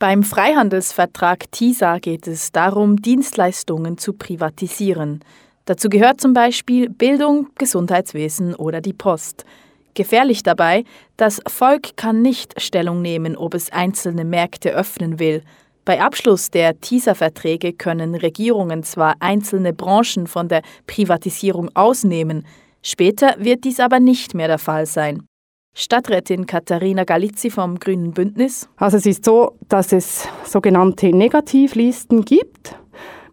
Beim Freihandelsvertrag TISA geht es darum, Dienstleistungen zu privatisieren. Dazu gehört zum Beispiel Bildung, Gesundheitswesen oder die Post. Gefährlich dabei, das Volk kann nicht Stellung nehmen, ob es einzelne Märkte öffnen will. Bei Abschluss der TISA-Verträge können Regierungen zwar einzelne Branchen von der Privatisierung ausnehmen, später wird dies aber nicht mehr der Fall sein. Stadträtin Katharina Galizzi vom Grünen Bündnis. Also es ist so, dass es sogenannte Negativlisten gibt.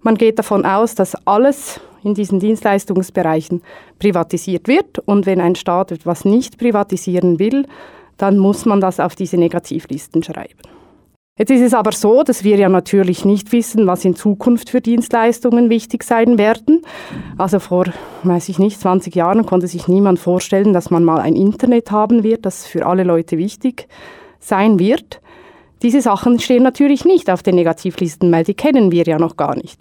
Man geht davon aus, dass alles in diesen Dienstleistungsbereichen privatisiert wird und wenn ein Staat etwas nicht privatisieren will, dann muss man das auf diese Negativlisten schreiben. Jetzt ist es aber so, dass wir ja natürlich nicht wissen, was in Zukunft für Dienstleistungen wichtig sein werden. Also vor, weiß ich nicht, 20 Jahren konnte sich niemand vorstellen, dass man mal ein Internet haben wird, das für alle Leute wichtig sein wird. Diese Sachen stehen natürlich nicht auf den Negativlisten, weil die kennen wir ja noch gar nicht.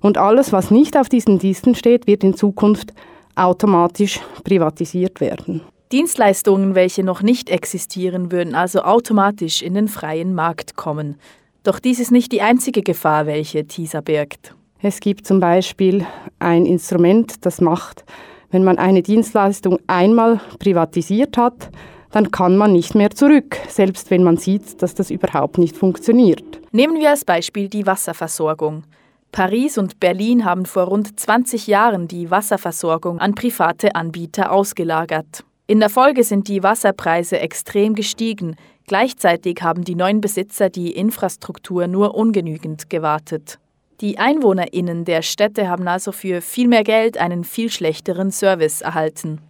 Und alles, was nicht auf diesen Listen steht, wird in Zukunft automatisch privatisiert werden. Dienstleistungen, welche noch nicht existieren, würden also automatisch in den freien Markt kommen. Doch dies ist nicht die einzige Gefahr, welche TISA birgt. Es gibt zum Beispiel ein Instrument, das macht, wenn man eine Dienstleistung einmal privatisiert hat, dann kann man nicht mehr zurück, selbst wenn man sieht, dass das überhaupt nicht funktioniert. Nehmen wir als Beispiel die Wasserversorgung. Paris und Berlin haben vor rund 20 Jahren die Wasserversorgung an private Anbieter ausgelagert. In der Folge sind die Wasserpreise extrem gestiegen. Gleichzeitig haben die neuen Besitzer die Infrastruktur nur ungenügend gewartet. Die Einwohnerinnen der Städte haben also für viel mehr Geld einen viel schlechteren Service erhalten.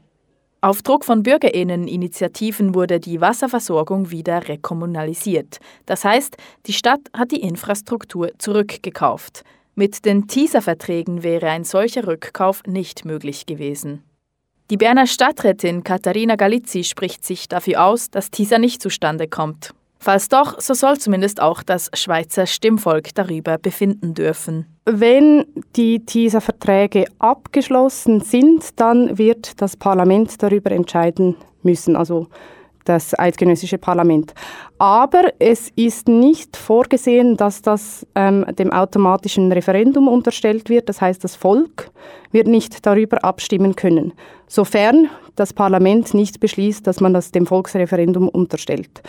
Auf Druck von Bürgerinneninitiativen wurde die Wasserversorgung wieder rekommunalisiert. Das heißt, die Stadt hat die Infrastruktur zurückgekauft. Mit den TISA-Verträgen wäre ein solcher Rückkauf nicht möglich gewesen. Die Berner Stadträtin Katharina Galizzi spricht sich dafür aus, dass TISA nicht zustande kommt. Falls doch, so soll zumindest auch das Schweizer Stimmvolk darüber befinden dürfen. Wenn die TISA-Verträge abgeschlossen sind, dann wird das Parlament darüber entscheiden müssen. Also das eidgenössische Parlament. Aber es ist nicht vorgesehen, dass das ähm, dem automatischen Referendum unterstellt wird. Das heißt, das Volk wird nicht darüber abstimmen können, sofern das Parlament nicht beschließt, dass man das dem Volksreferendum unterstellt.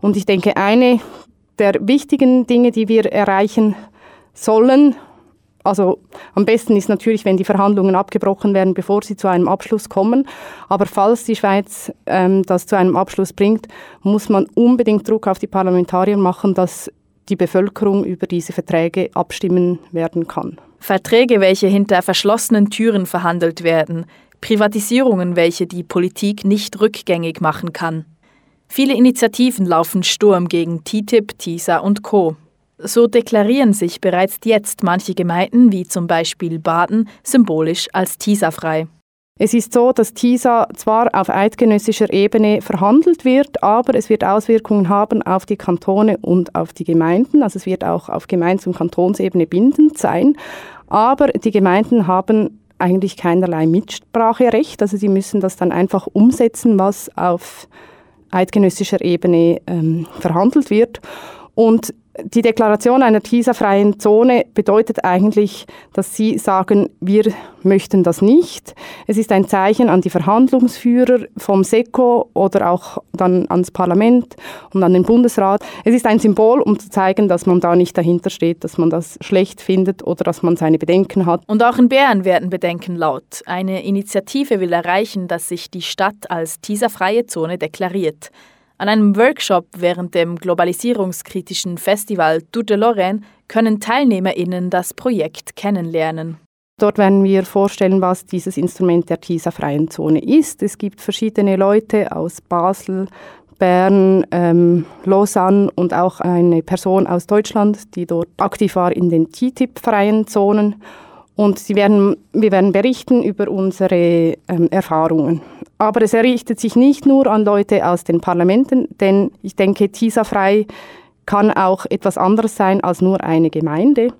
Und ich denke, eine der wichtigen Dinge, die wir erreichen sollen, also am besten ist natürlich, wenn die Verhandlungen abgebrochen werden, bevor sie zu einem Abschluss kommen. Aber falls die Schweiz ähm, das zu einem Abschluss bringt, muss man unbedingt Druck auf die Parlamentarier machen, dass die Bevölkerung über diese Verträge abstimmen werden kann. Verträge, welche hinter verschlossenen Türen verhandelt werden, Privatisierungen, welche die Politik nicht rückgängig machen kann. Viele Initiativen laufen Sturm gegen TTIP, TISA und Co. So deklarieren sich bereits jetzt manche Gemeinden, wie zum Beispiel Baden, symbolisch als TISA-frei. Es ist so, dass TISA zwar auf eidgenössischer Ebene verhandelt wird, aber es wird Auswirkungen haben auf die Kantone und auf die Gemeinden. Also es wird auch auf Gemeinde- und Kantonsebene bindend sein. Aber die Gemeinden haben eigentlich keinerlei Mitspracherecht. Also sie müssen das dann einfach umsetzen, was auf eidgenössischer Ebene ähm, verhandelt wird. Und die Deklaration einer TISA-freien Zone bedeutet eigentlich, dass Sie sagen, wir möchten das nicht. Es ist ein Zeichen an die Verhandlungsführer vom SECO oder auch dann ans Parlament und an den Bundesrat. Es ist ein Symbol, um zu zeigen, dass man da nicht dahinter steht, dass man das schlecht findet oder dass man seine Bedenken hat. Und auch in Bern werden Bedenken laut. Eine Initiative will erreichen, dass sich die Stadt als TISA-freie Zone deklariert. An einem Workshop während dem globalisierungskritischen Festival Tour de Lorraine können TeilnehmerInnen das Projekt kennenlernen. Dort werden wir vorstellen, was dieses Instrument der TISA-freien Zone ist. Es gibt verschiedene Leute aus Basel, Bern, ähm, Lausanne und auch eine Person aus Deutschland, die dort aktiv war in den TTIP-freien Zonen. Und sie werden, wir werden berichten über unsere ähm, Erfahrungen. Aber es errichtet sich nicht nur an Leute aus den Parlamenten, denn ich denke, TISA-frei kann auch etwas anderes sein als nur eine Gemeinde.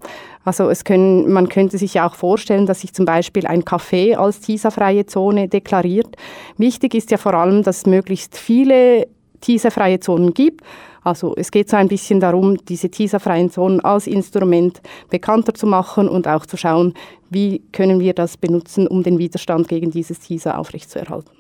Also es können, man könnte sich ja auch vorstellen, dass sich zum Beispiel ein Café als TISA-freie Zone deklariert. Wichtig ist ja vor allem, dass es möglichst viele TISA-freie Zonen gibt. Also es geht so ein bisschen darum, diese TISA-freien Zonen als Instrument bekannter zu machen und auch zu schauen, wie können wir das benutzen, um den Widerstand gegen dieses TISA aufrechtzuerhalten.